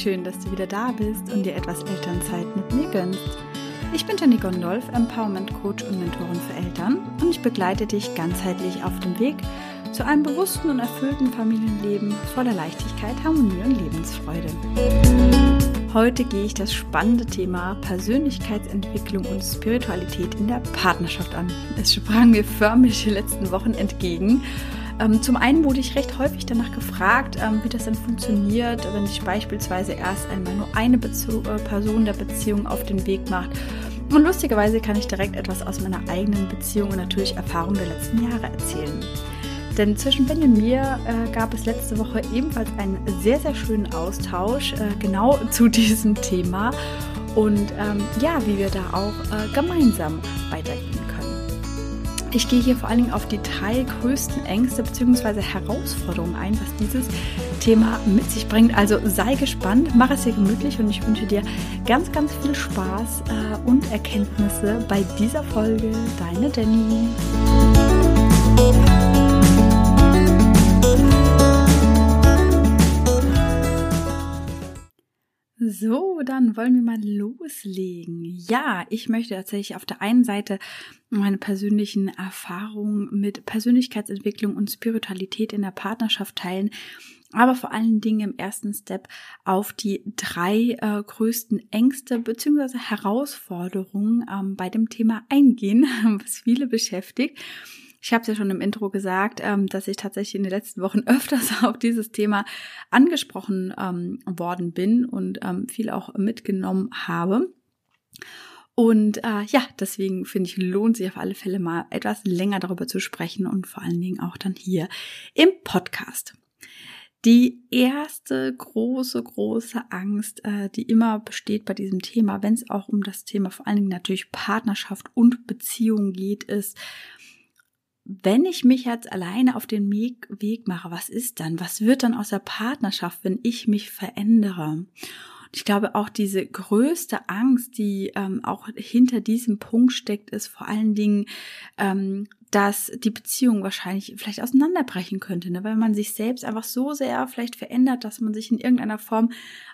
schön, dass du wieder da bist und dir etwas Elternzeit mit mir gönnst. Ich bin Jenny Gondolf, Empowerment Coach und Mentorin für Eltern und ich begleite dich ganzheitlich auf dem Weg zu einem bewussten und erfüllten Familienleben voller Leichtigkeit, Harmonie und Lebensfreude. Heute gehe ich das spannende Thema Persönlichkeitsentwicklung und Spiritualität in der Partnerschaft an. Es sprang mir förmlich die letzten Wochen entgegen ähm, zum einen wurde ich recht häufig danach gefragt, ähm, wie das denn funktioniert, wenn sich beispielsweise erst einmal nur eine Bezu äh, Person der Beziehung auf den Weg macht. Und lustigerweise kann ich direkt etwas aus meiner eigenen Beziehung und natürlich Erfahrung der letzten Jahre erzählen. Denn zwischen Ben und mir äh, gab es letzte Woche ebenfalls einen sehr, sehr schönen Austausch äh, genau zu diesem Thema und ähm, ja, wie wir da auch äh, gemeinsam weitergehen ich gehe hier vor allen Dingen auf die drei größten Ängste bzw. Herausforderungen ein, was dieses Thema mit sich bringt. Also sei gespannt, mach es dir gemütlich und ich wünsche dir ganz, ganz viel Spaß äh, und Erkenntnisse bei dieser Folge. Deine Danny. So, dann wollen wir mal loslegen. Ja, ich möchte tatsächlich auf der einen Seite meine persönlichen Erfahrungen mit Persönlichkeitsentwicklung und Spiritualität in der Partnerschaft teilen, aber vor allen Dingen im ersten Step auf die drei äh, größten Ängste bzw. Herausforderungen ähm, bei dem Thema eingehen, was viele beschäftigt. Ich habe es ja schon im Intro gesagt, ähm, dass ich tatsächlich in den letzten Wochen öfters auf dieses Thema angesprochen ähm, worden bin und ähm, viel auch mitgenommen habe. Und äh, ja, deswegen finde ich, lohnt sich auf alle Fälle mal etwas länger darüber zu sprechen und vor allen Dingen auch dann hier im Podcast. Die erste große, große Angst, äh, die immer besteht bei diesem Thema, wenn es auch um das Thema vor allen Dingen natürlich Partnerschaft und Beziehung geht, ist, wenn ich mich jetzt alleine auf den Weg mache, was ist dann? Was wird dann aus der Partnerschaft, wenn ich mich verändere? Ich glaube, auch diese größte Angst, die ähm, auch hinter diesem Punkt steckt, ist vor allen Dingen, ähm, dass die Beziehung wahrscheinlich vielleicht auseinanderbrechen könnte, ne? weil man sich selbst einfach so sehr vielleicht verändert, dass man sich in irgendeiner Form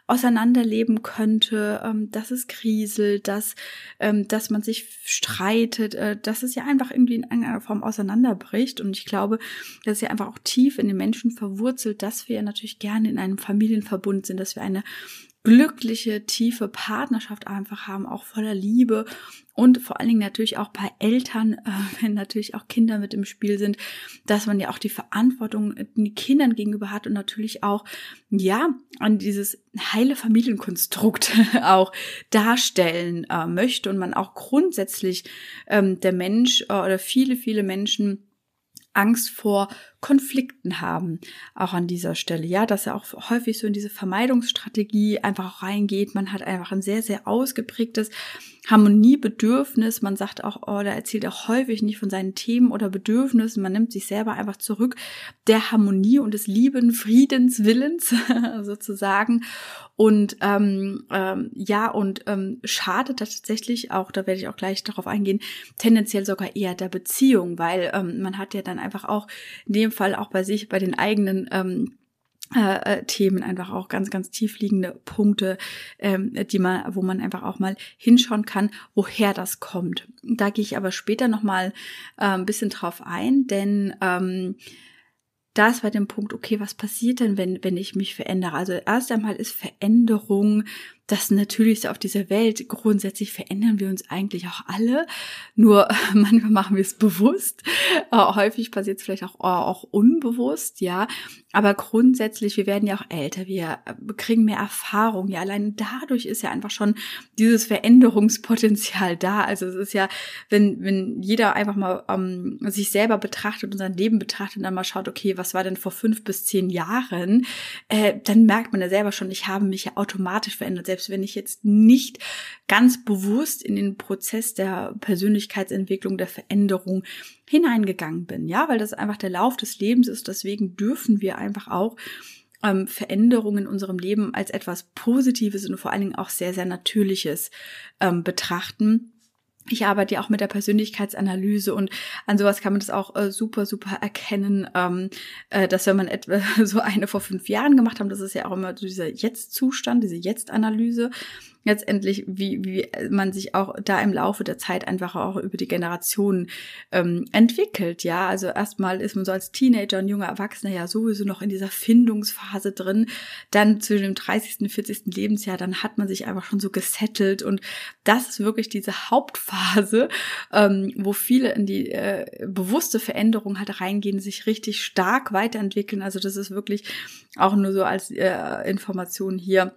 auseinanderleben könnte, ähm, dass es kriselt, dass, ähm, dass man sich streitet, äh, dass es ja einfach irgendwie in irgendeiner Form auseinanderbricht. Und ich glaube, das ist ja einfach auch tief in den Menschen verwurzelt, dass wir ja natürlich gerne in einem Familienverbund sind, dass wir eine glückliche, tiefe Partnerschaft einfach haben, auch voller Liebe. Und vor allen Dingen natürlich auch bei Eltern, äh, wenn natürlich auch Kinder mit im Spiel sind, dass man ja auch die Verantwortung den Kindern gegenüber hat und natürlich auch, ja, an dieses heile Familienkonstrukt auch darstellen äh, möchte und man auch grundsätzlich ähm, der Mensch äh, oder viele, viele Menschen Angst vor Konflikten haben, auch an dieser Stelle. Ja, dass er auch häufig so in diese Vermeidungsstrategie einfach reingeht. Man hat einfach ein sehr, sehr ausgeprägtes Harmoniebedürfnis. Man sagt auch, oh, da erzählt auch häufig nicht von seinen Themen oder Bedürfnissen. Man nimmt sich selber einfach zurück der Harmonie und des lieben Friedens Willens sozusagen. Und ähm, ähm, ja, und ähm, schadet das tatsächlich auch, da werde ich auch gleich darauf eingehen, tendenziell sogar eher der Beziehung, weil ähm, man hat ja dann einfach auch in dem Fall auch bei sich, bei den eigenen ähm, äh, äh, Themen einfach auch ganz, ganz tiefliegende Punkte, ähm, die man, wo man einfach auch mal hinschauen kann, woher das kommt. Da gehe ich aber später nochmal äh, ein bisschen drauf ein, denn ähm, da bei dem Punkt, okay, was passiert denn, wenn, wenn ich mich verändere? Also erst einmal ist Veränderung das Natürlichste auf dieser Welt. Grundsätzlich verändern wir uns eigentlich auch alle. Nur manchmal machen wir es bewusst. Äh, häufig passiert es vielleicht auch, auch unbewusst, ja. Aber grundsätzlich, wir werden ja auch älter, wir äh, kriegen mehr Erfahrung. Ja, allein dadurch ist ja einfach schon dieses Veränderungspotenzial da. Also es ist ja, wenn, wenn jeder einfach mal ähm, sich selber betrachtet und sein Leben betrachtet und dann mal schaut, okay, was war denn vor fünf bis zehn Jahren, äh, dann merkt man ja selber schon, ich habe mich ja automatisch verändert selbst wenn ich jetzt nicht ganz bewusst in den Prozess der Persönlichkeitsentwicklung, der Veränderung hineingegangen bin. Ja, weil das einfach der Lauf des Lebens ist. Deswegen dürfen wir einfach auch ähm, Veränderungen in unserem Leben als etwas Positives und vor allen Dingen auch sehr, sehr Natürliches ähm, betrachten ich arbeite ja auch mit der Persönlichkeitsanalyse und an sowas kann man das auch äh, super, super erkennen, ähm, äh, dass wenn man etwa so eine vor fünf Jahren gemacht haben, das ist ja auch immer so dieser Jetzt-Zustand, diese Jetzt-Analyse, letztendlich, wie, wie man sich auch da im Laufe der Zeit einfach auch über die Generationen ähm, entwickelt. Ja, also erstmal ist man so als Teenager und junger Erwachsener ja sowieso noch in dieser Findungsphase drin. Dann zwischen dem 30. und 40. Lebensjahr, dann hat man sich einfach schon so gesettelt und das ist wirklich diese Hauptphase, ähm, wo viele in die äh, bewusste Veränderung halt reingehen, sich richtig stark weiterentwickeln. Also das ist wirklich auch nur so als äh, Information hier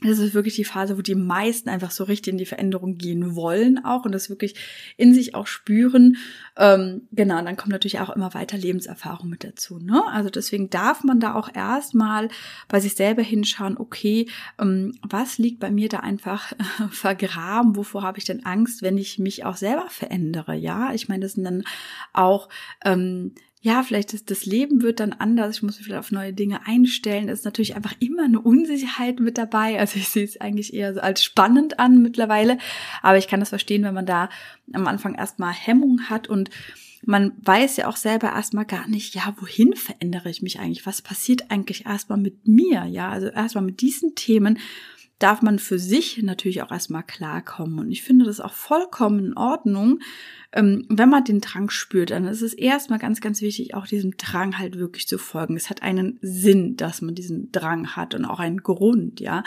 das ist wirklich die Phase, wo die meisten einfach so richtig in die Veränderung gehen wollen auch und das wirklich in sich auch spüren. Ähm, genau, und dann kommt natürlich auch immer weiter Lebenserfahrung mit dazu. Ne? Also deswegen darf man da auch erstmal bei sich selber hinschauen, okay, ähm, was liegt bei mir da einfach äh, vergraben? Wovor habe ich denn Angst, wenn ich mich auch selber verändere? Ja, ich meine, das sind dann auch ähm, ja, vielleicht ist das Leben wird dann anders, ich muss mich vielleicht auf neue Dinge einstellen. Ist natürlich einfach immer eine Unsicherheit mit dabei. Also ich sehe es eigentlich eher so als spannend an mittlerweile. Aber ich kann das verstehen, wenn man da am Anfang erstmal Hemmung hat und man weiß ja auch selber erstmal gar nicht, ja, wohin verändere ich mich eigentlich? Was passiert eigentlich erstmal mit mir? Ja, also erstmal mit diesen Themen darf man für sich natürlich auch erstmal klarkommen. Und ich finde das auch vollkommen in Ordnung, ähm, wenn man den Drang spürt, dann ist es erstmal ganz, ganz wichtig, auch diesem Drang halt wirklich zu folgen. Es hat einen Sinn, dass man diesen Drang hat und auch einen Grund, ja.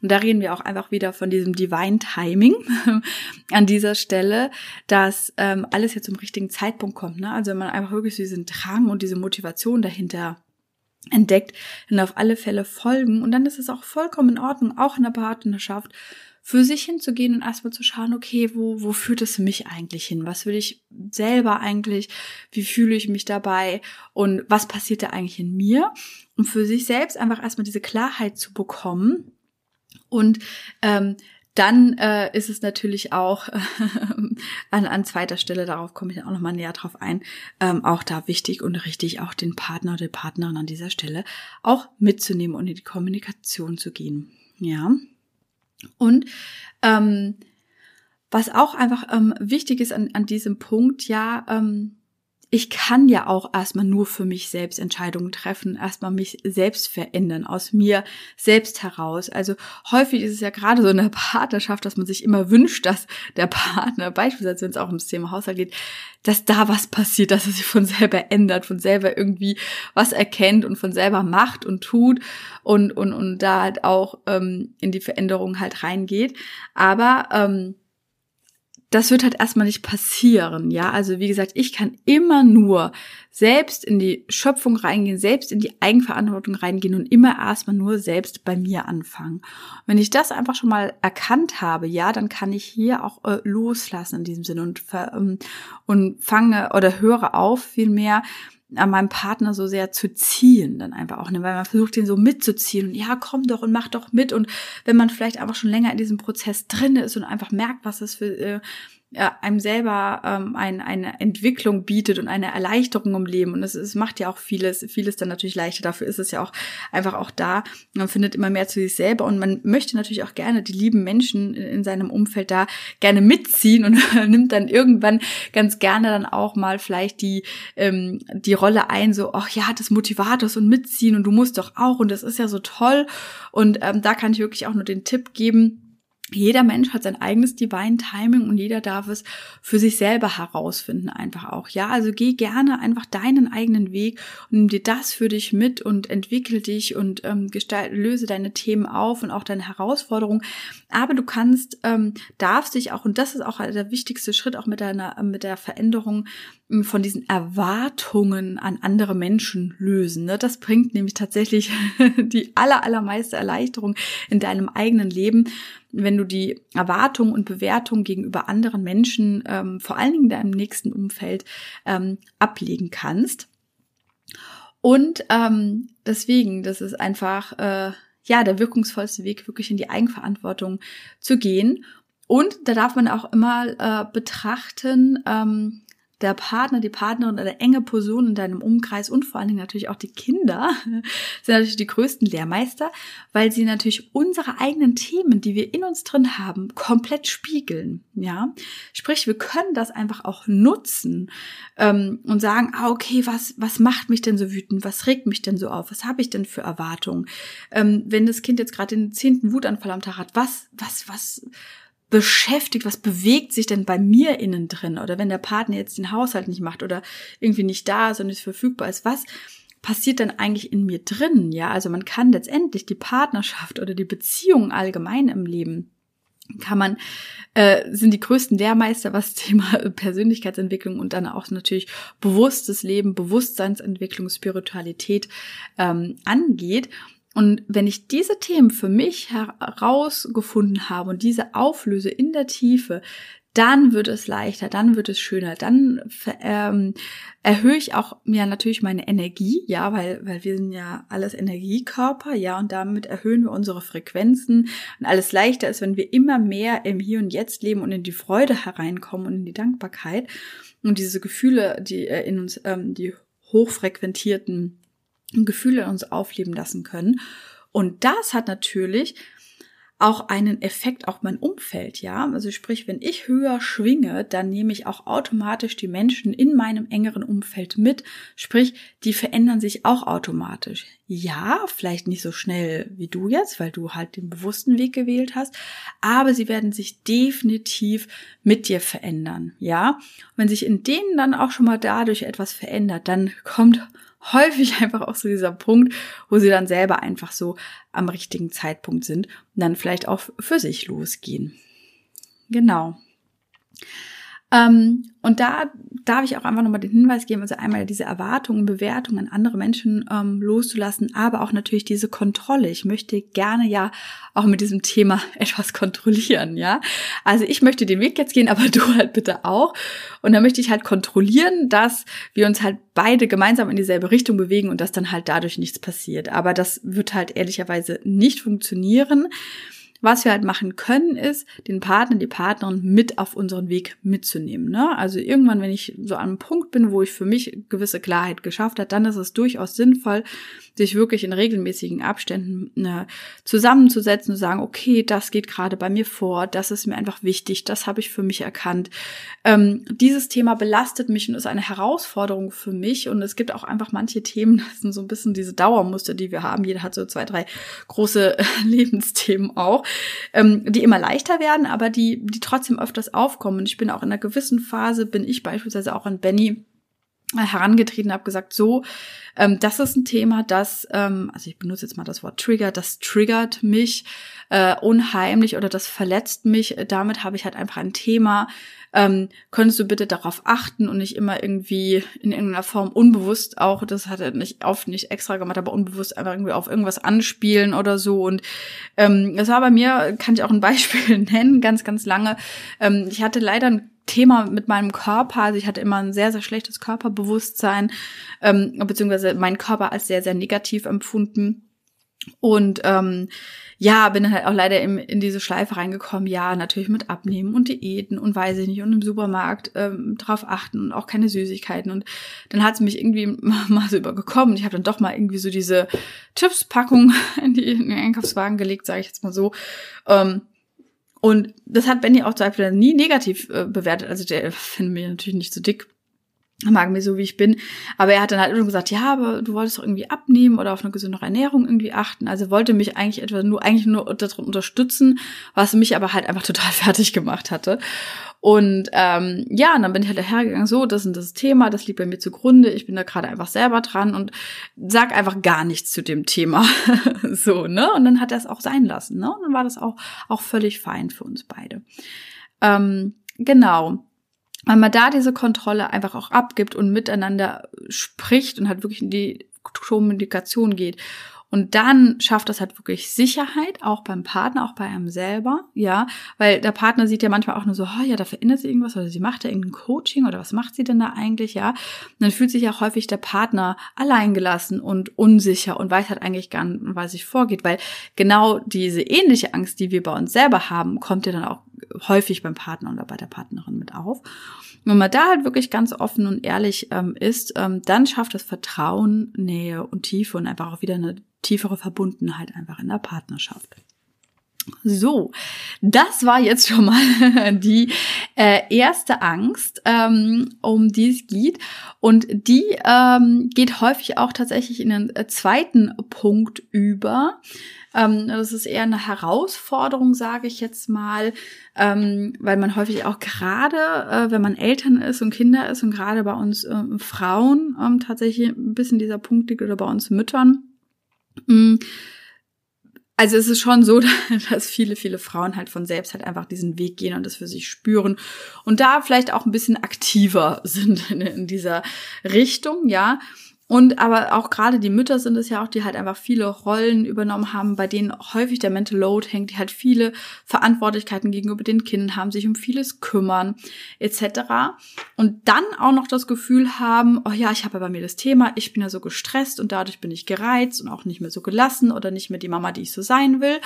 Und da reden wir auch einfach wieder von diesem Divine Timing an dieser Stelle, dass ähm, alles jetzt zum richtigen Zeitpunkt kommt. Ne? Also wenn man einfach wirklich diesen Drang und diese Motivation dahinter entdeckt, dann auf alle Fälle folgen. Und dann ist es auch vollkommen in Ordnung, auch in der Partnerschaft, für sich hinzugehen und erstmal zu schauen, okay, wo, wo führt es mich eigentlich hin? Was will ich selber eigentlich? Wie fühle ich mich dabei? Und was passiert da eigentlich in mir? Um für sich selbst einfach erstmal diese Klarheit zu bekommen. Und ähm, dann äh, ist es natürlich auch äh, an, an zweiter Stelle, darauf komme ich auch nochmal näher drauf ein, ähm, auch da wichtig und richtig, auch den Partner oder die Partnerin an dieser Stelle auch mitzunehmen und in die Kommunikation zu gehen. Ja. Und ähm, was auch einfach ähm, wichtig ist an, an diesem Punkt, ja, ähm, ich kann ja auch erstmal nur für mich selbst Entscheidungen treffen, erstmal mich selbst verändern, aus mir selbst heraus. Also häufig ist es ja gerade so in der Partnerschaft, dass man sich immer wünscht, dass der Partner, beispielsweise wenn es auch ums Thema Haushalt geht, dass da was passiert, dass er sich von selber ändert, von selber irgendwie was erkennt und von selber macht und tut und, und, und da halt auch ähm, in die Veränderung halt reingeht. Aber ähm, das wird halt erstmal nicht passieren, ja. Also wie gesagt, ich kann immer nur selbst in die Schöpfung reingehen, selbst in die Eigenverantwortung reingehen und immer erstmal nur selbst bei mir anfangen. wenn ich das einfach schon mal erkannt habe, ja, dann kann ich hier auch äh, loslassen in diesem Sinne und, ähm, und fange oder höre auf vielmehr an meinem Partner so sehr zu ziehen, dann einfach auch, ne? weil man versucht, den so mitzuziehen und ja, komm doch und mach doch mit und wenn man vielleicht einfach schon länger in diesem Prozess drin ist und einfach merkt, was das für äh, einem selber ähm, ein, eine Entwicklung bietet und eine Erleichterung im Leben. Und es, es macht ja auch vieles, vieles dann natürlich leichter. Dafür ist es ja auch einfach auch da. Man findet immer mehr zu sich selber und man möchte natürlich auch gerne die lieben Menschen in, in seinem Umfeld da gerne mitziehen und nimmt dann irgendwann ganz gerne dann auch mal vielleicht die, ähm, die Rolle ein, so, ach ja, das Motivators und mitziehen und du musst doch auch und das ist ja so toll. Und ähm, da kann ich wirklich auch nur den Tipp geben, jeder Mensch hat sein eigenes Divine Timing und jeder darf es für sich selber herausfinden einfach auch. Ja, also geh gerne einfach deinen eigenen Weg und nimm dir das für dich mit und entwickel dich und ähm, gestalt, löse deine Themen auf und auch deine Herausforderungen. Aber du kannst, ähm, darfst dich auch, und das ist auch der wichtigste Schritt auch mit deiner, mit der Veränderung ähm, von diesen Erwartungen an andere Menschen lösen. Ne? Das bringt nämlich tatsächlich die aller, allermeiste Erleichterung in deinem eigenen Leben wenn du die Erwartung und Bewertung gegenüber anderen Menschen, ähm, vor allen Dingen in deinem nächsten Umfeld, ähm, ablegen kannst. Und ähm, deswegen, das ist einfach äh, ja der wirkungsvollste Weg, wirklich in die Eigenverantwortung zu gehen. Und da darf man auch immer äh, betrachten, ähm, der Partner, die Partnerin oder enge Person in deinem Umkreis und vor allen Dingen natürlich auch die Kinder sind natürlich die größten Lehrmeister, weil sie natürlich unsere eigenen Themen, die wir in uns drin haben, komplett spiegeln. Ja, sprich, wir können das einfach auch nutzen ähm, und sagen, ah, okay, was was macht mich denn so wütend? Was regt mich denn so auf? Was habe ich denn für Erwartungen? Ähm, wenn das Kind jetzt gerade den zehnten Wutanfall am Tag hat, was was was beschäftigt, was bewegt sich denn bei mir innen drin? Oder wenn der Partner jetzt den Haushalt nicht macht oder irgendwie nicht da ist und nicht verfügbar ist, was passiert denn eigentlich in mir drin? Ja, also man kann letztendlich die Partnerschaft oder die Beziehung allgemein im Leben kann man, äh, sind die größten Lehrmeister, was Thema Persönlichkeitsentwicklung und dann auch natürlich bewusstes Leben, Bewusstseinsentwicklung, Spiritualität ähm, angeht. Und wenn ich diese Themen für mich herausgefunden habe und diese auflöse in der Tiefe, dann wird es leichter, dann wird es schöner, dann ähm, erhöhe ich auch ja natürlich meine Energie, ja, weil weil wir sind ja alles Energiekörper, ja, und damit erhöhen wir unsere Frequenzen. Und alles leichter ist, wenn wir immer mehr im Hier und Jetzt leben und in die Freude hereinkommen und in die Dankbarkeit. Und diese Gefühle, die äh, in uns ähm, die hochfrequentierten Gefühle in uns aufleben lassen können. Und das hat natürlich auch einen Effekt auf mein Umfeld, ja. Also sprich, wenn ich höher schwinge, dann nehme ich auch automatisch die Menschen in meinem engeren Umfeld mit. Sprich, die verändern sich auch automatisch. Ja, vielleicht nicht so schnell wie du jetzt, weil du halt den bewussten Weg gewählt hast, aber sie werden sich definitiv mit dir verändern, ja. Und wenn sich in denen dann auch schon mal dadurch etwas verändert, dann kommt häufig einfach auch so dieser Punkt, wo sie dann selber einfach so am richtigen Zeitpunkt sind und dann vielleicht auch für sich losgehen. Genau. Ähm, und da darf ich auch einfach nochmal den Hinweis geben, also einmal diese Erwartungen, Bewertungen an andere Menschen ähm, loszulassen, aber auch natürlich diese Kontrolle. Ich möchte gerne ja auch mit diesem Thema etwas kontrollieren, ja. Also ich möchte den Weg jetzt gehen, aber du halt bitte auch. Und da möchte ich halt kontrollieren, dass wir uns halt beide gemeinsam in dieselbe Richtung bewegen und dass dann halt dadurch nichts passiert. Aber das wird halt ehrlicherweise nicht funktionieren. Was wir halt machen können, ist, den Partner, die Partnerin mit auf unseren Weg mitzunehmen. Ne? Also irgendwann, wenn ich so an einem Punkt bin, wo ich für mich gewisse Klarheit geschafft habe, dann ist es durchaus sinnvoll, sich wirklich in regelmäßigen Abständen ne, zusammenzusetzen und sagen, okay, das geht gerade bei mir vor, das ist mir einfach wichtig, das habe ich für mich erkannt. Ähm, dieses Thema belastet mich und ist eine Herausforderung für mich. Und es gibt auch einfach manche Themen, das sind so ein bisschen diese Dauermuster, die wir haben. Jeder hat so zwei, drei große Lebensthemen auch ähm, die immer leichter werden, aber die, die trotzdem öfters aufkommen. Und ich bin auch in einer gewissen Phase, bin ich beispielsweise auch an Benny herangetreten, habe gesagt, so, ähm, das ist ein Thema, das, ähm, also ich benutze jetzt mal das Wort Trigger, das triggert mich äh, unheimlich oder das verletzt mich. Damit habe ich halt einfach ein Thema, ähm, könntest du bitte darauf achten und nicht immer irgendwie in irgendeiner Form unbewusst auch, das hat er nicht oft nicht extra gemacht, aber unbewusst einfach irgendwie auf irgendwas anspielen oder so. Und ähm, das war bei mir, kann ich auch ein Beispiel nennen, ganz, ganz lange. Ähm, ich hatte leider ein Thema mit meinem Körper. Also ich hatte immer ein sehr, sehr schlechtes Körperbewusstsein, ähm, beziehungsweise meinen Körper als sehr, sehr negativ empfunden. Und ähm, ja, bin dann halt auch leider in, in diese Schleife reingekommen, ja, natürlich mit Abnehmen und Diäten und weiß ich nicht, und im Supermarkt ähm, drauf achten und auch keine Süßigkeiten. Und dann hat es mich irgendwie mal so übergekommen. Ich habe dann doch mal irgendwie so diese Chips-Packung in, die, in den Einkaufswagen gelegt, sage ich jetzt mal so. Ähm, und das hat Benny auch zum Beispiel nie negativ äh, bewertet. Also der findet mich natürlich nicht so dick mag mir so, wie ich bin. Aber er hat dann halt immer gesagt, ja, aber du wolltest doch irgendwie abnehmen oder auf eine gesündere Ernährung irgendwie achten. Also wollte mich eigentlich etwa nur, eigentlich nur darin unterstützen, was mich aber halt einfach total fertig gemacht hatte. Und ähm, ja, und dann bin ich halt dahergegangen, so, das ist das Thema, das liegt bei mir zugrunde, ich bin da gerade einfach selber dran und sag einfach gar nichts zu dem Thema. so, ne? Und dann hat er es auch sein lassen, ne? Und dann war das auch, auch völlig fein für uns beide. Ähm, genau weil man da diese Kontrolle einfach auch abgibt und miteinander spricht und halt wirklich in die Kommunikation geht. Und dann schafft das halt wirklich Sicherheit, auch beim Partner, auch bei einem selber, ja, weil der Partner sieht ja manchmal auch nur so, oh ja, da verändert sich irgendwas oder sie macht ja irgendein Coaching oder was macht sie denn da eigentlich, ja. Und dann fühlt sich ja häufig der Partner alleingelassen und unsicher und weiß halt eigentlich gar nicht, was sich vorgeht, weil genau diese ähnliche Angst, die wir bei uns selber haben, kommt ja dann auch häufig beim Partner oder bei der Partnerin mit auf. Und wenn man da halt wirklich ganz offen und ehrlich ähm, ist, ähm, dann schafft das Vertrauen, Nähe und Tiefe und einfach auch wieder eine tiefere Verbundenheit einfach in der Partnerschaft. So, das war jetzt schon mal die äh, erste Angst, ähm, um die es geht. Und die ähm, geht häufig auch tatsächlich in den äh, zweiten Punkt über. Ähm, das ist eher eine Herausforderung, sage ich jetzt mal, ähm, weil man häufig auch gerade, äh, wenn man Eltern ist und Kinder ist und gerade bei uns äh, Frauen ähm, tatsächlich ein bisschen dieser Punkt liegt oder bei uns Müttern. Mm, also es ist schon so, dass viele, viele Frauen halt von selbst halt einfach diesen Weg gehen und das für sich spüren und da vielleicht auch ein bisschen aktiver sind in, in dieser Richtung, ja. Und aber auch gerade die Mütter sind es ja auch, die halt einfach viele Rollen übernommen haben, bei denen häufig der Mental Load hängt, die halt viele Verantwortlichkeiten gegenüber den Kindern haben, sich um vieles kümmern, etc. Und dann auch noch das Gefühl haben, oh ja, ich habe bei mir das Thema, ich bin ja so gestresst und dadurch bin ich gereizt und auch nicht mehr so gelassen oder nicht mehr die Mama, die ich so sein will.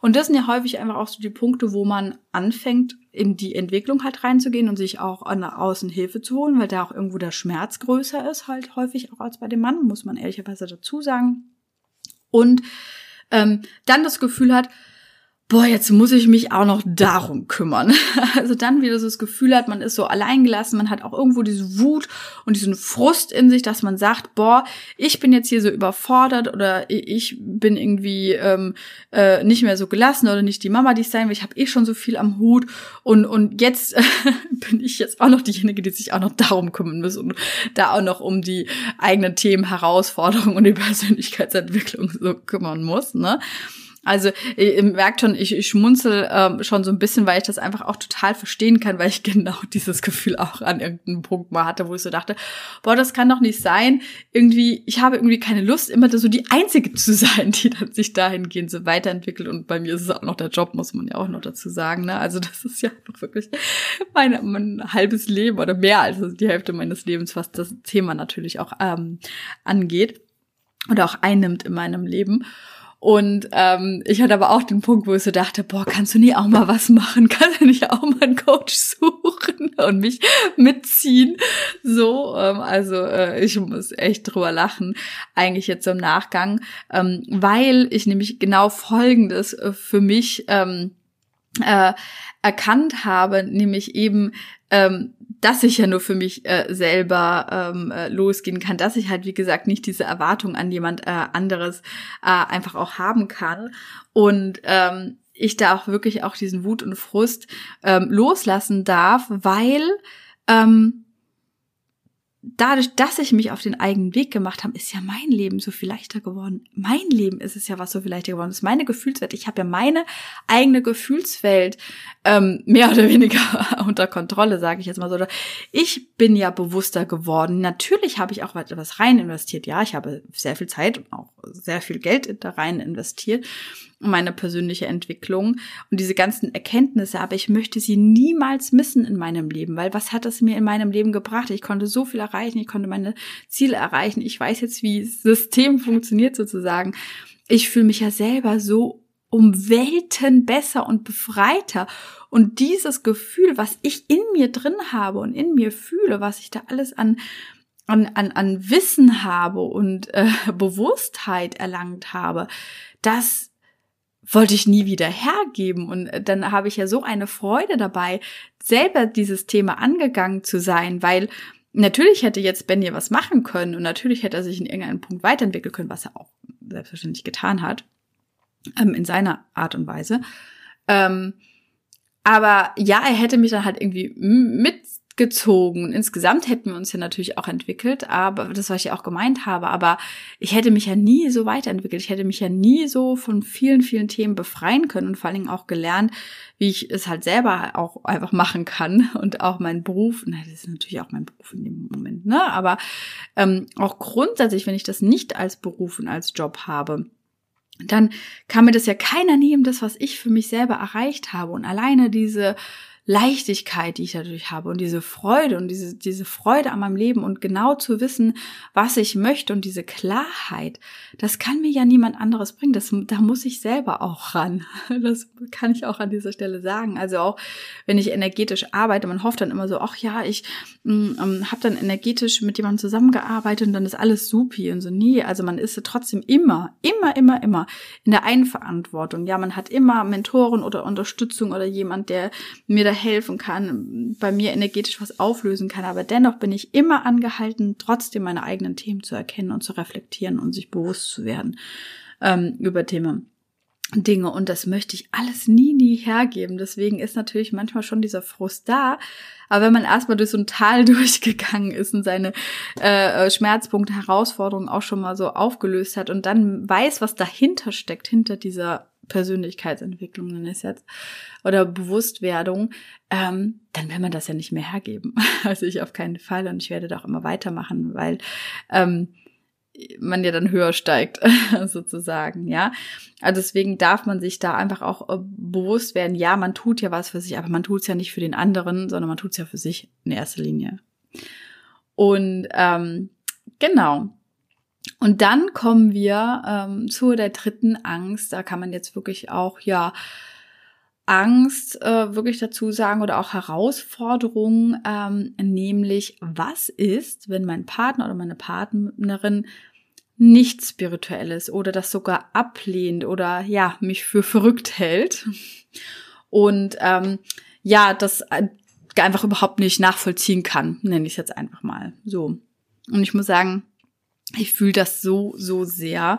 Und das sind ja häufig einfach auch so die Punkte, wo man anfängt, in die Entwicklung halt reinzugehen und sich auch an außen Hilfe zu holen, weil da auch irgendwo der Schmerz größer ist, halt häufig auch als bei dem Mann, muss man ehrlicherweise dazu sagen. Und ähm, dann das Gefühl hat, boah, jetzt muss ich mich auch noch darum kümmern. Also dann wieder so das Gefühl hat, man ist so alleingelassen, man hat auch irgendwo diese Wut und diesen Frust in sich, dass man sagt, boah, ich bin jetzt hier so überfordert oder ich bin irgendwie ähm, äh, nicht mehr so gelassen oder nicht die Mama, die ich sein will, ich habe eh schon so viel am Hut und, und jetzt äh, bin ich jetzt auch noch diejenige, die sich auch noch darum kümmern muss und da auch noch um die eigenen Themen, Herausforderungen und die Persönlichkeitsentwicklung so kümmern muss, ne? Also ihr merkt schon, ich, ich schmunzel ähm, schon so ein bisschen, weil ich das einfach auch total verstehen kann, weil ich genau dieses Gefühl auch an irgendeinem Punkt mal hatte, wo ich so dachte, boah, das kann doch nicht sein. Irgendwie, ich habe irgendwie keine Lust, immer so die Einzige zu sein, die dann sich dahingehend so weiterentwickelt. Und bei mir ist es auch noch der Job, muss man ja auch noch dazu sagen. Ne? Also das ist ja wirklich meine, mein halbes Leben oder mehr als die Hälfte meines Lebens, was das Thema natürlich auch ähm, angeht oder auch einnimmt in meinem Leben. Und ähm, ich hatte aber auch den Punkt, wo ich so dachte, boah, kannst du nie auch mal was machen? Kannst du nicht auch mal einen Coach suchen und mich mitziehen? So, ähm, also äh, ich muss echt drüber lachen, eigentlich jetzt im Nachgang, ähm, weil ich nämlich genau Folgendes äh, für mich ähm, äh, erkannt habe, nämlich eben ähm, dass ich ja nur für mich äh, selber ähm, äh, losgehen kann, dass ich halt, wie gesagt, nicht diese Erwartung an jemand äh, anderes äh, einfach auch haben kann. Und ähm, ich da auch wirklich auch diesen Wut und Frust ähm, loslassen darf, weil ähm, dadurch, dass ich mich auf den eigenen Weg gemacht habe, ist ja mein Leben so viel leichter geworden. Mein Leben ist es ja, was so viel leichter geworden ist. Meine Gefühlswelt. Ich habe ja meine eigene Gefühlswelt ähm, mehr oder weniger unter Kontrolle, sage ich jetzt mal so. Ich bin ja bewusster geworden. Natürlich habe ich auch etwas rein investiert. Ja, ich habe sehr viel Zeit und auch sehr viel Geld da rein investiert meine persönliche Entwicklung und diese ganzen Erkenntnisse, aber ich möchte sie niemals missen in meinem Leben, weil was hat es mir in meinem Leben gebracht? Ich konnte so viel erreichen, ich konnte meine Ziele erreichen, ich weiß jetzt, wie das System funktioniert sozusagen. Ich fühle mich ja selber so um Welten besser und befreiter. Und dieses Gefühl, was ich in mir drin habe und in mir fühle, was ich da alles an an, an, an Wissen habe und äh, Bewusstheit erlangt habe, das wollte ich nie wieder hergeben. Und äh, dann habe ich ja so eine Freude dabei, selber dieses Thema angegangen zu sein, weil natürlich hätte jetzt Ben hier was machen können und natürlich hätte er sich in irgendeinem Punkt weiterentwickeln können, was er auch selbstverständlich getan hat, ähm, in seiner Art und Weise. Ähm, aber ja, er hätte mich dann halt irgendwie mit gezogen. Insgesamt hätten wir uns ja natürlich auch entwickelt, aber das, was ich auch gemeint habe, aber ich hätte mich ja nie so weiterentwickelt. Ich hätte mich ja nie so von vielen, vielen Themen befreien können und vor allen Dingen auch gelernt, wie ich es halt selber auch einfach machen kann und auch mein Beruf, na, das ist natürlich auch mein Beruf in dem Moment, ne, aber ähm, auch grundsätzlich, wenn ich das nicht als Beruf und als Job habe, dann kann mir das ja keiner nehmen, das, was ich für mich selber erreicht habe. Und alleine diese Leichtigkeit, die ich dadurch habe und diese Freude und diese, diese Freude an meinem Leben und genau zu wissen, was ich möchte und diese Klarheit, das kann mir ja niemand anderes bringen. Das, da muss ich selber auch ran. Das kann ich auch an dieser Stelle sagen. Also auch, wenn ich energetisch arbeite, man hofft dann immer so, ach ja, ich mm, ähm, habe dann energetisch mit jemandem zusammengearbeitet und dann ist alles supi und so. Nie, also man ist trotzdem immer, immer, immer, immer in der Eigenverantwortung. Ja, man hat immer Mentoren oder Unterstützung oder jemand, der mir da helfen kann, bei mir energetisch was auflösen kann. Aber dennoch bin ich immer angehalten, trotzdem meine eigenen Themen zu erkennen und zu reflektieren und sich bewusst zu werden ähm, über Themen. Dinge und das möchte ich alles nie, nie hergeben. Deswegen ist natürlich manchmal schon dieser Frust da. Aber wenn man erstmal durch so ein Tal durchgegangen ist und seine äh, äh, Schmerzpunkte, Herausforderungen auch schon mal so aufgelöst hat und dann weiß, was dahinter steckt, hinter dieser Persönlichkeitsentwicklung, dann ist jetzt, oder Bewusstwerdung, ähm, dann will man das ja nicht mehr hergeben. Also ich auf keinen Fall und ich werde da auch immer weitermachen, weil ähm, man ja dann höher steigt, sozusagen, ja. Also deswegen darf man sich da einfach auch äh, bewusst werden, ja, man tut ja was für sich, aber man tut es ja nicht für den anderen, sondern man tut es ja für sich in erster Linie. Und ähm, genau. Und dann kommen wir ähm, zu der dritten Angst. Da kann man jetzt wirklich auch, ja, Angst äh, wirklich dazu sagen oder auch Herausforderungen, ähm, nämlich was ist, wenn mein Partner oder meine Partnerin nicht spirituell ist oder das sogar ablehnt oder ja mich für verrückt hält und ähm, ja das äh, einfach überhaupt nicht nachvollziehen kann, nenne ich es jetzt einfach mal so. Und ich muss sagen, ich fühle das so, so sehr.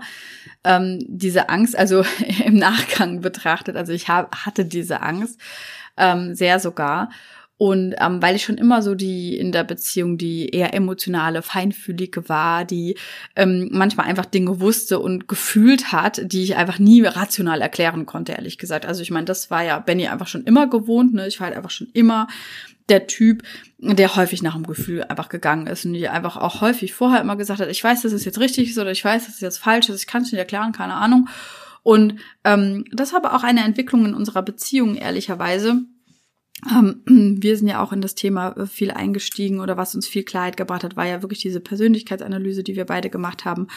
Ähm, diese Angst, also im Nachgang betrachtet, also ich hab, hatte diese Angst ähm, sehr sogar. Und ähm, weil ich schon immer so die in der Beziehung die eher emotionale, feinfühlige war, die ähm, manchmal einfach Dinge wusste und gefühlt hat, die ich einfach nie rational erklären konnte, ehrlich gesagt. Also ich meine, das war ja Benny einfach schon immer gewohnt, ne? Ich war halt einfach schon immer der Typ, der häufig nach dem Gefühl einfach gegangen ist und die einfach auch häufig vorher immer gesagt hat, ich weiß, dass es jetzt richtig ist oder ich weiß, dass es jetzt falsch ist, ich kann es nicht erklären, keine Ahnung. Und ähm, das war aber auch eine Entwicklung in unserer Beziehung, ehrlicherweise. Ähm, wir sind ja auch in das Thema viel eingestiegen oder was uns viel Klarheit gebracht hat, war ja wirklich diese Persönlichkeitsanalyse, die wir beide gemacht haben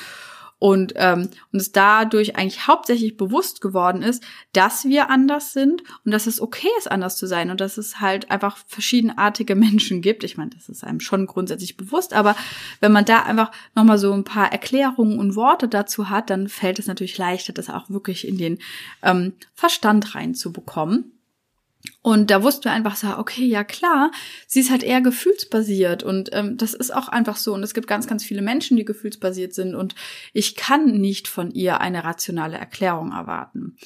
und ähm, uns dadurch eigentlich hauptsächlich bewusst geworden ist, dass wir anders sind und dass es okay ist, anders zu sein und dass es halt einfach verschiedenartige Menschen gibt. Ich meine, das ist einem schon grundsätzlich bewusst, aber wenn man da einfach nochmal so ein paar Erklärungen und Worte dazu hat, dann fällt es natürlich leichter, das auch wirklich in den ähm, Verstand reinzubekommen. Und da wussten wir einfach so, okay, ja klar, sie ist halt eher gefühlsbasiert und ähm, das ist auch einfach so. Und es gibt ganz, ganz viele Menschen, die gefühlsbasiert sind und ich kann nicht von ihr eine rationale Erklärung erwarten.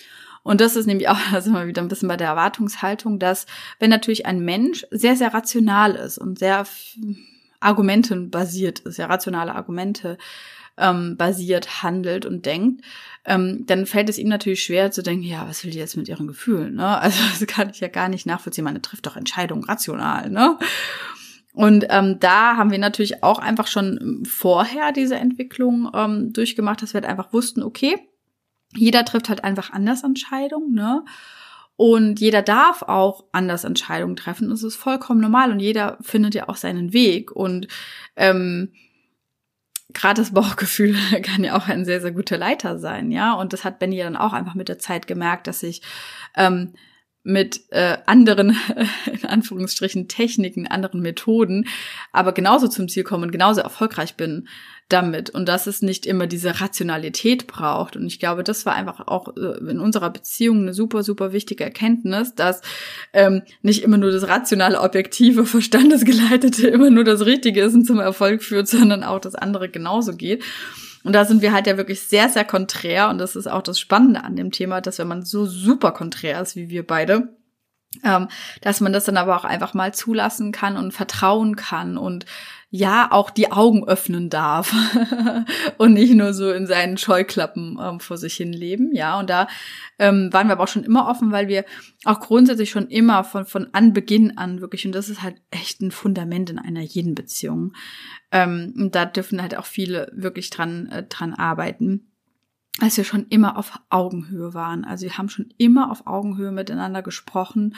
Und das ist nämlich auch, da sind wir wieder ein bisschen bei der Erwartungshaltung, dass wenn natürlich ein Mensch sehr, sehr rational ist und sehr Argumenten basiert ist, ja, rationale Argumente ähm, basiert handelt und denkt, ähm, dann fällt es ihm natürlich schwer zu denken, ja, was will die jetzt mit ihren Gefühlen? Ne? Also das kann ich ja gar nicht nachvollziehen. Man trifft doch Entscheidungen rational, ne? Und ähm, da haben wir natürlich auch einfach schon vorher diese Entwicklung ähm, durchgemacht, dass wir halt einfach wussten, okay, jeder trifft halt einfach anders Entscheidungen, ne? Und jeder darf auch anders Entscheidungen treffen. Das ist vollkommen normal und jeder findet ja auch seinen Weg. Und ähm, gerade das Bauchgefühl kann ja auch ein sehr, sehr guter Leiter sein, ja. Und das hat Benny ja dann auch einfach mit der Zeit gemerkt, dass ich ähm, mit äh, anderen, in Anführungsstrichen, Techniken, anderen Methoden, aber genauso zum Ziel komme und genauso erfolgreich bin damit und dass es nicht immer diese Rationalität braucht. Und ich glaube, das war einfach auch äh, in unserer Beziehung eine super, super wichtige Erkenntnis, dass ähm, nicht immer nur das rationale, objektive, verstandesgeleitete immer nur das Richtige ist und zum Erfolg führt, sondern auch das andere genauso geht. Und da sind wir halt ja wirklich sehr, sehr konträr. Und das ist auch das Spannende an dem Thema, dass wenn man so super konträr ist wie wir beide, ähm, dass man das dann aber auch einfach mal zulassen kann und vertrauen kann und ja auch die Augen öffnen darf und nicht nur so in seinen Scheuklappen ähm, vor sich hin leben. Ja, und da ähm, waren wir aber auch schon immer offen, weil wir auch grundsätzlich schon immer von, von Anbeginn an wirklich, und das ist halt echt ein Fundament in einer jeden Beziehung. Ähm, und da dürfen halt auch viele wirklich dran, äh, dran arbeiten als wir schon immer auf Augenhöhe waren. Also wir haben schon immer auf Augenhöhe miteinander gesprochen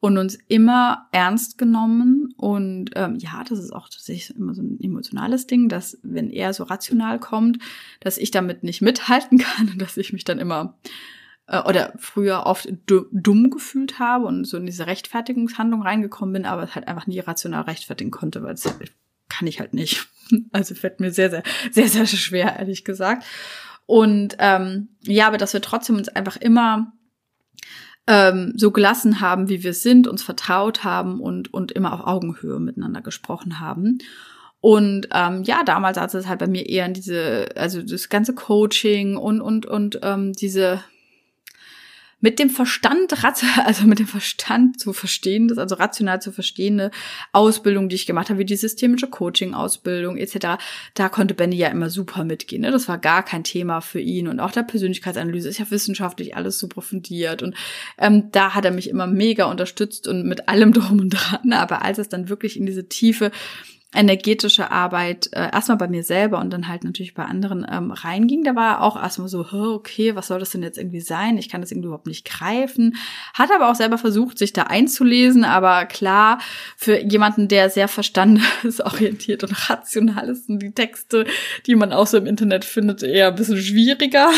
und uns immer ernst genommen. Und ähm, ja, das ist auch tatsächlich immer so ein emotionales Ding, dass wenn er so rational kommt, dass ich damit nicht mithalten kann und dass ich mich dann immer äh, oder früher oft dumm gefühlt habe und so in diese Rechtfertigungshandlung reingekommen bin, aber es halt einfach nie rational rechtfertigen konnte, weil es kann ich halt nicht. Also fällt mir sehr, sehr, sehr, sehr schwer, ehrlich gesagt. Und ähm, ja, aber dass wir trotzdem uns einfach immer ähm, so gelassen haben, wie wir sind, uns vertraut haben und, und immer auf Augenhöhe miteinander gesprochen haben. Und ähm, ja, damals hat es halt bei mir eher in diese, also das ganze Coaching und und und ähm, diese mit dem Verstand, also mit dem Verstand zu verstehen, also rational zu verstehende Ausbildung, die ich gemacht habe, wie die systemische Coaching-Ausbildung etc., da konnte Benny ja immer super mitgehen. Ne? Das war gar kein Thema für ihn. Und auch der Persönlichkeitsanalyse ist ja wissenschaftlich alles super fundiert. Und ähm, da hat er mich immer mega unterstützt und mit allem drum und dran. Aber als es dann wirklich in diese tiefe energetische Arbeit äh, erstmal bei mir selber und dann halt natürlich bei anderen ähm, reinging, da war auch erstmal so, okay, was soll das denn jetzt irgendwie sein? Ich kann das irgendwie überhaupt nicht greifen. Hat aber auch selber versucht, sich da einzulesen, aber klar, für jemanden, der sehr verstandesorientiert und rational ist, sind die Texte, die man auch so im Internet findet, eher ein bisschen schwieriger.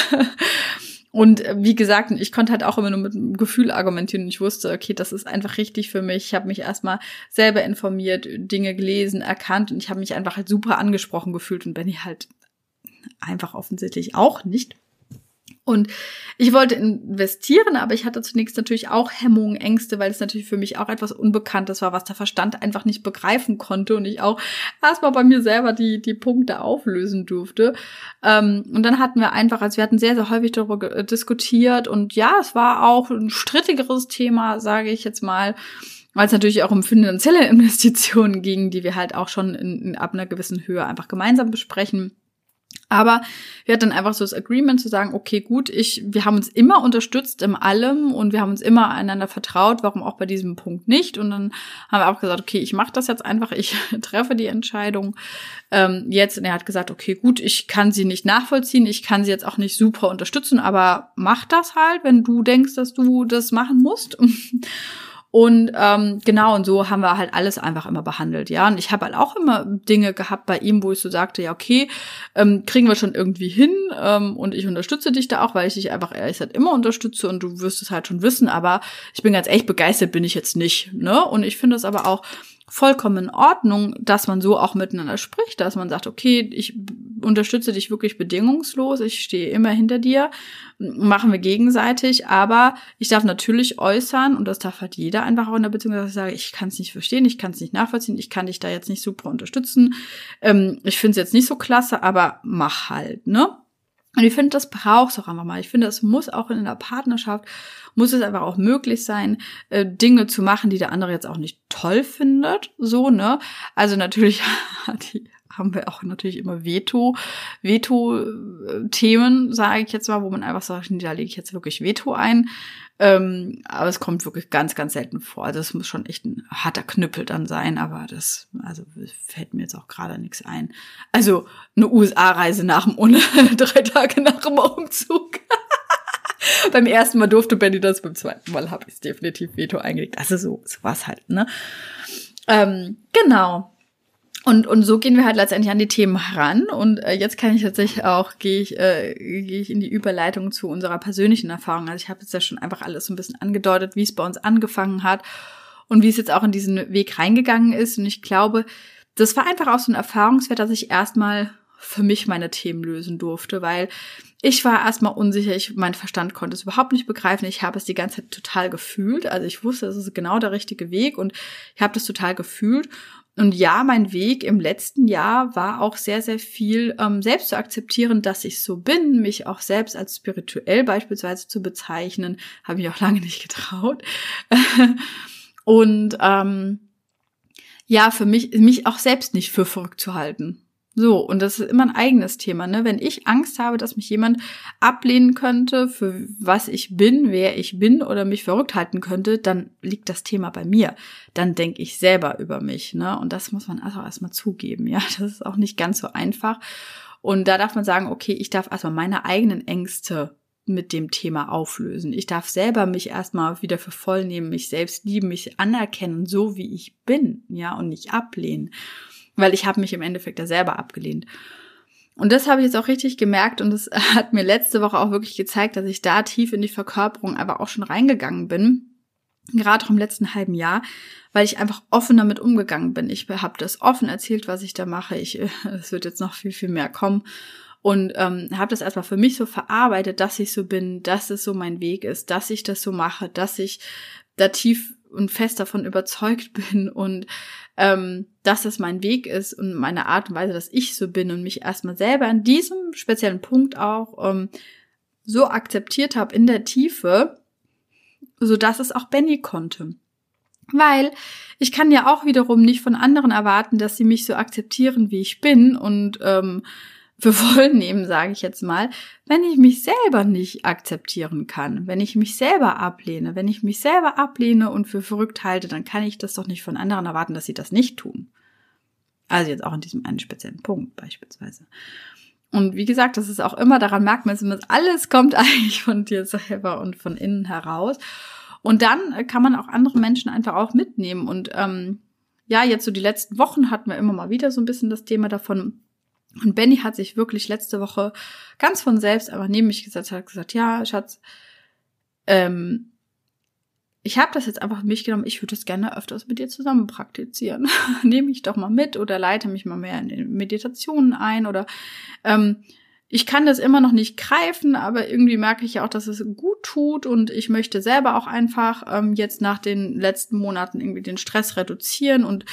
Und äh, wie gesagt, ich konnte halt auch immer nur mit dem Gefühl argumentieren und ich wusste, okay, das ist einfach richtig für mich. Ich habe mich erstmal selber informiert, Dinge gelesen, erkannt und ich habe mich einfach halt super angesprochen gefühlt und Benny halt einfach offensichtlich auch nicht. Und ich wollte investieren, aber ich hatte zunächst natürlich auch Hemmungen, Ängste, weil es natürlich für mich auch etwas Unbekanntes war, was der Verstand einfach nicht begreifen konnte und ich auch erstmal bei mir selber die, die Punkte auflösen durfte. Ähm, und dann hatten wir einfach, also wir hatten sehr, sehr häufig darüber diskutiert und ja, es war auch ein strittigeres Thema, sage ich jetzt mal weil es natürlich auch um finanzielle Investitionen ging, die wir halt auch schon in, in, ab einer gewissen Höhe einfach gemeinsam besprechen. Aber wir hatten einfach so das Agreement zu sagen, okay, gut, ich, wir haben uns immer unterstützt in allem und wir haben uns immer einander vertraut, warum auch bei diesem Punkt nicht. Und dann haben wir auch gesagt, okay, ich mache das jetzt einfach, ich treffe die Entscheidung ähm, jetzt. Und er hat gesagt, okay, gut, ich kann sie nicht nachvollziehen, ich kann sie jetzt auch nicht super unterstützen, aber mach das halt, wenn du denkst, dass du das machen musst. Und ähm, genau, und so haben wir halt alles einfach immer behandelt, ja. Und ich habe halt auch immer Dinge gehabt bei ihm, wo ich so sagte, ja, okay, ähm, kriegen wir schon irgendwie hin ähm, und ich unterstütze dich da auch, weil ich dich einfach ehrlich gesagt immer unterstütze und du wirst es halt schon wissen, aber ich bin ganz echt begeistert, bin ich jetzt nicht, ne? Und ich finde es aber auch vollkommen in Ordnung, dass man so auch miteinander spricht, dass man sagt, okay, ich unterstütze dich wirklich bedingungslos, ich stehe immer hinter dir, machen wir gegenseitig, aber ich darf natürlich äußern, und das darf halt jeder einfach auch in der Beziehung, dass ich sage, ich kann es nicht verstehen, ich kann es nicht nachvollziehen, ich kann dich da jetzt nicht super unterstützen, ähm, ich finde es jetzt nicht so klasse, aber mach halt, ne? Und ich finde, das braucht es auch einfach mal. Ich finde, es muss auch in einer Partnerschaft, muss es einfach auch möglich sein, äh, Dinge zu machen, die der andere jetzt auch nicht toll findet. So, ne? Also natürlich die, haben wir auch natürlich immer Veto, Veto-Themen, sage ich jetzt mal, wo man einfach sagt, da lege ich jetzt wirklich Veto ein. Ähm, aber es kommt wirklich ganz, ganz selten vor. Also es muss schon echt ein harter Knüppel dann sein, aber das, also fällt mir jetzt auch gerade nichts ein. Also eine USA-Reise nach dem ohne drei Tage nach dem Umzug. beim ersten Mal durfte Benny das, beim zweiten Mal habe ich es definitiv Veto eingelegt. Also so, so war halt, ne? Ähm, genau. Und, und so gehen wir halt letztendlich an die Themen heran. Und äh, jetzt kann ich tatsächlich auch, gehe ich, äh, gehe ich in die Überleitung zu unserer persönlichen Erfahrung. Also ich habe jetzt ja schon einfach alles so ein bisschen angedeutet, wie es bei uns angefangen hat und wie es jetzt auch in diesen Weg reingegangen ist. Und ich glaube, das war einfach auch so ein Erfahrungswert, dass ich erstmal für mich meine Themen lösen durfte, weil ich war erstmal unsicher, ich, mein Verstand konnte es überhaupt nicht begreifen. Ich habe es die ganze Zeit total gefühlt. Also ich wusste, es ist genau der richtige Weg und ich habe das total gefühlt. Und ja, mein Weg im letzten Jahr war auch sehr, sehr viel ähm, selbst zu akzeptieren, dass ich so bin, mich auch selbst als spirituell beispielsweise zu bezeichnen, habe ich auch lange nicht getraut. und ähm, ja, für mich, mich auch selbst nicht für verrückt zu halten. So, und das ist immer ein eigenes Thema, ne? Wenn ich Angst habe, dass mich jemand ablehnen könnte, für was ich bin, wer ich bin oder mich verrückt halten könnte, dann liegt das Thema bei mir. Dann denke ich selber über mich, ne? Und das muss man also erstmal zugeben, ja? Das ist auch nicht ganz so einfach. Und da darf man sagen, okay, ich darf erstmal meine eigenen Ängste mit dem Thema auflösen. Ich darf selber mich erstmal wieder für voll nehmen, mich selbst lieben, mich anerkennen, so wie ich bin, ja, und nicht ablehnen. Weil ich habe mich im Endeffekt da selber abgelehnt. Und das habe ich jetzt auch richtig gemerkt und das hat mir letzte Woche auch wirklich gezeigt, dass ich da tief in die Verkörperung aber auch schon reingegangen bin. Gerade auch im letzten halben Jahr, weil ich einfach offen damit umgegangen bin. Ich habe das offen erzählt, was ich da mache. Ich, es wird jetzt noch viel, viel mehr kommen und ähm, habe das erstmal für mich so verarbeitet, dass ich so bin, dass es so mein Weg ist, dass ich das so mache, dass ich da tief und fest davon überzeugt bin und ähm, dass es mein Weg ist und meine Art und Weise, dass ich so bin und mich erstmal selber an diesem speziellen Punkt auch ähm, so akzeptiert habe in der Tiefe, so dass es auch Benny konnte. Weil ich kann ja auch wiederum nicht von anderen erwarten, dass sie mich so akzeptieren, wie ich bin und ähm, für voll nehmen, sage ich jetzt mal, wenn ich mich selber nicht akzeptieren kann, wenn ich mich selber ablehne, wenn ich mich selber ablehne und für verrückt halte, dann kann ich das doch nicht von anderen erwarten, dass sie das nicht tun. Also jetzt auch in diesem einen speziellen Punkt beispielsweise. Und wie gesagt, das ist auch immer, daran merkt man es immer, alles kommt eigentlich von dir selber und von innen heraus. Und dann kann man auch andere Menschen einfach auch mitnehmen. Und ähm, ja, jetzt so die letzten Wochen hatten wir immer mal wieder so ein bisschen das Thema davon, und Benny hat sich wirklich letzte Woche ganz von selbst einfach neben mich gesetzt, hat gesagt, ja, Schatz, ähm, ich habe das jetzt einfach mich genommen, ich würde es gerne öfters mit dir zusammen praktizieren. Nehme mich doch mal mit oder leite mich mal mehr in Meditationen ein oder ähm, ich kann das immer noch nicht greifen, aber irgendwie merke ich ja auch, dass es gut tut und ich möchte selber auch einfach ähm, jetzt nach den letzten Monaten irgendwie den Stress reduzieren und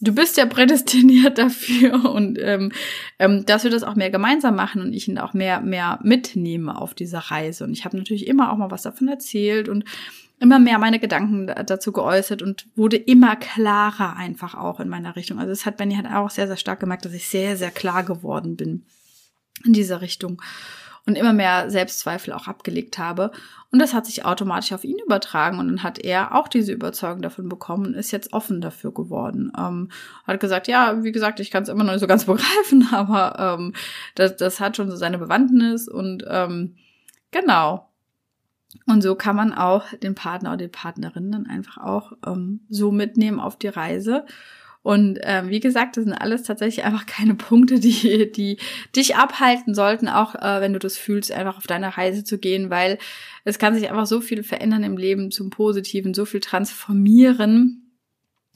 du bist ja prädestiniert dafür und ähm, ähm, dass wir das auch mehr gemeinsam machen und ich ihn auch mehr mehr mitnehme auf dieser Reise und ich habe natürlich immer auch mal was davon erzählt und immer mehr meine Gedanken dazu geäußert und wurde immer klarer einfach auch in meiner Richtung. Also es hat Benny hat auch sehr sehr stark gemerkt, dass ich sehr sehr klar geworden bin in dieser Richtung und immer mehr Selbstzweifel auch abgelegt habe. Und das hat sich automatisch auf ihn übertragen und dann hat er auch diese Überzeugung davon bekommen und ist jetzt offen dafür geworden. Ähm, hat gesagt, ja, wie gesagt, ich kann es immer noch nicht so ganz begreifen, aber ähm, das, das hat schon so seine Bewandtnis und ähm, genau. Und so kann man auch den Partner oder die Partnerin dann einfach auch ähm, so mitnehmen auf die Reise und ähm, wie gesagt, das sind alles tatsächlich einfach keine Punkte, die, die dich abhalten sollten, auch äh, wenn du das fühlst, einfach auf deiner Reise zu gehen, weil es kann sich einfach so viel verändern im Leben zum Positiven, so viel transformieren.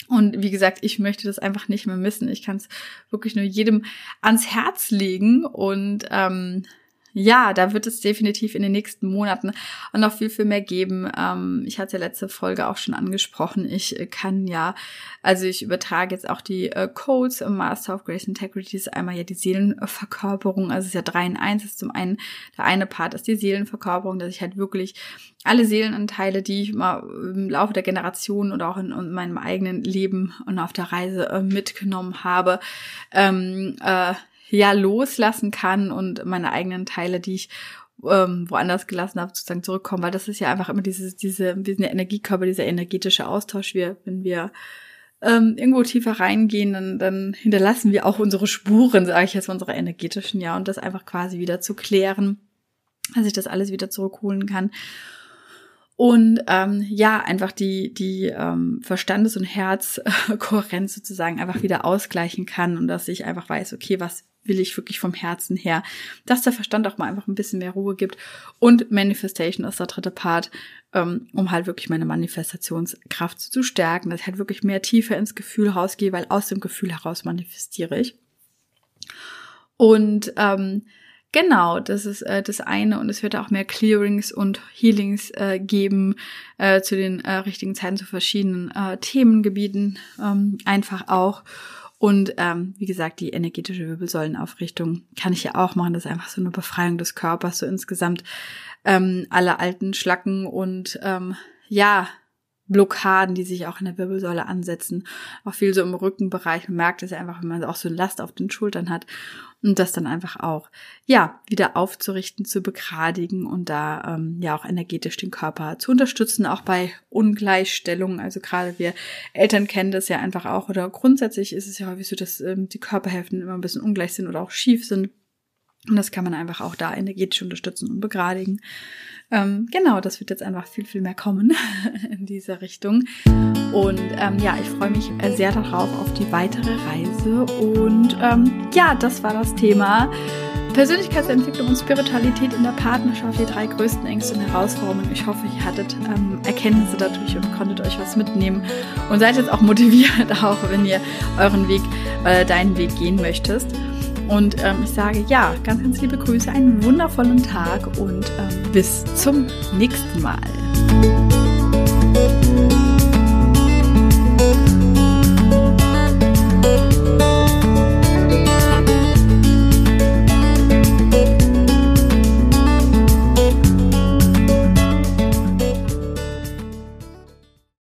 Und wie gesagt, ich möchte das einfach nicht mehr missen. Ich kann es wirklich nur jedem ans Herz legen und ähm, ja, da wird es definitiv in den nächsten Monaten noch viel, viel mehr geben. Ähm, ich hatte letzte Folge auch schon angesprochen. Ich äh, kann ja, also ich übertrage jetzt auch die äh, Codes im Master of Grace Integrity. Das ist einmal ja die Seelenverkörperung. Also es ist ja drei in eins. Ist zum einen, der eine Part ist die Seelenverkörperung, dass ich halt wirklich alle Seelenanteile, die ich mal im Laufe der Generation oder auch in, in meinem eigenen Leben und auf der Reise äh, mitgenommen habe, ähm, äh, ja loslassen kann und meine eigenen Teile, die ich ähm, woanders gelassen habe, sozusagen zurückkommen, weil das ist ja einfach immer dieses, diese, wir Energiekörper, dieser energetische Austausch. Wir, wenn wir ähm, irgendwo tiefer reingehen, dann, dann hinterlassen wir auch unsere Spuren, sage ich jetzt, unsere energetischen, ja, und das einfach quasi wieder zu klären, dass ich das alles wieder zurückholen kann. Und ähm, ja, einfach die, die ähm, Verstandes- und Herzkohärenz sozusagen einfach wieder ausgleichen kann und dass ich einfach weiß, okay, was will ich wirklich vom Herzen her, dass der Verstand auch mal einfach ein bisschen mehr Ruhe gibt und Manifestation ist der dritte Part, ähm, um halt wirklich meine Manifestationskraft zu stärken, dass ich halt wirklich mehr tiefer ins Gefühl rausgehe, weil aus dem Gefühl heraus manifestiere ich. Und ähm, Genau, das ist äh, das eine und es wird auch mehr Clearings und Healings äh, geben äh, zu den äh, richtigen Zeiten zu verschiedenen äh, Themengebieten ähm, einfach auch. Und ähm, wie gesagt, die energetische Wirbelsäulenaufrichtung kann ich ja auch machen. Das ist einfach so eine Befreiung des Körpers, so insgesamt ähm, alle alten Schlacken und ähm, ja, Blockaden, die sich auch in der Wirbelsäule ansetzen, auch viel so im Rückenbereich. Man merkt es ja einfach, wenn man auch so Last auf den Schultern hat und das dann einfach auch, ja, wieder aufzurichten, zu begradigen und da ähm, ja auch energetisch den Körper zu unterstützen, auch bei Ungleichstellungen. Also gerade wir Eltern kennen das ja einfach auch oder grundsätzlich ist es ja häufig so, dass ähm, die Körperhälften immer ein bisschen ungleich sind oder auch schief sind Und das kann man einfach auch da energetisch unterstützen und begradigen. Ähm, genau, das wird jetzt einfach viel, viel mehr kommen in diese Richtung. Und ähm, ja, ich freue mich sehr darauf, auf die weitere Reise. Und ähm, ja, das war das Thema. Persönlichkeitsentwicklung und Spiritualität in der Partnerschaft, die drei größten Ängste und Herausforderungen. Ich hoffe, ihr hattet ähm, Erkenntnisse dadurch und konntet euch was mitnehmen und seid jetzt auch motiviert, auch wenn ihr euren Weg, äh, deinen Weg gehen möchtest. Und ähm, ich sage ja, ganz, ganz liebe Grüße, einen wundervollen Tag und ähm, bis zum nächsten Mal.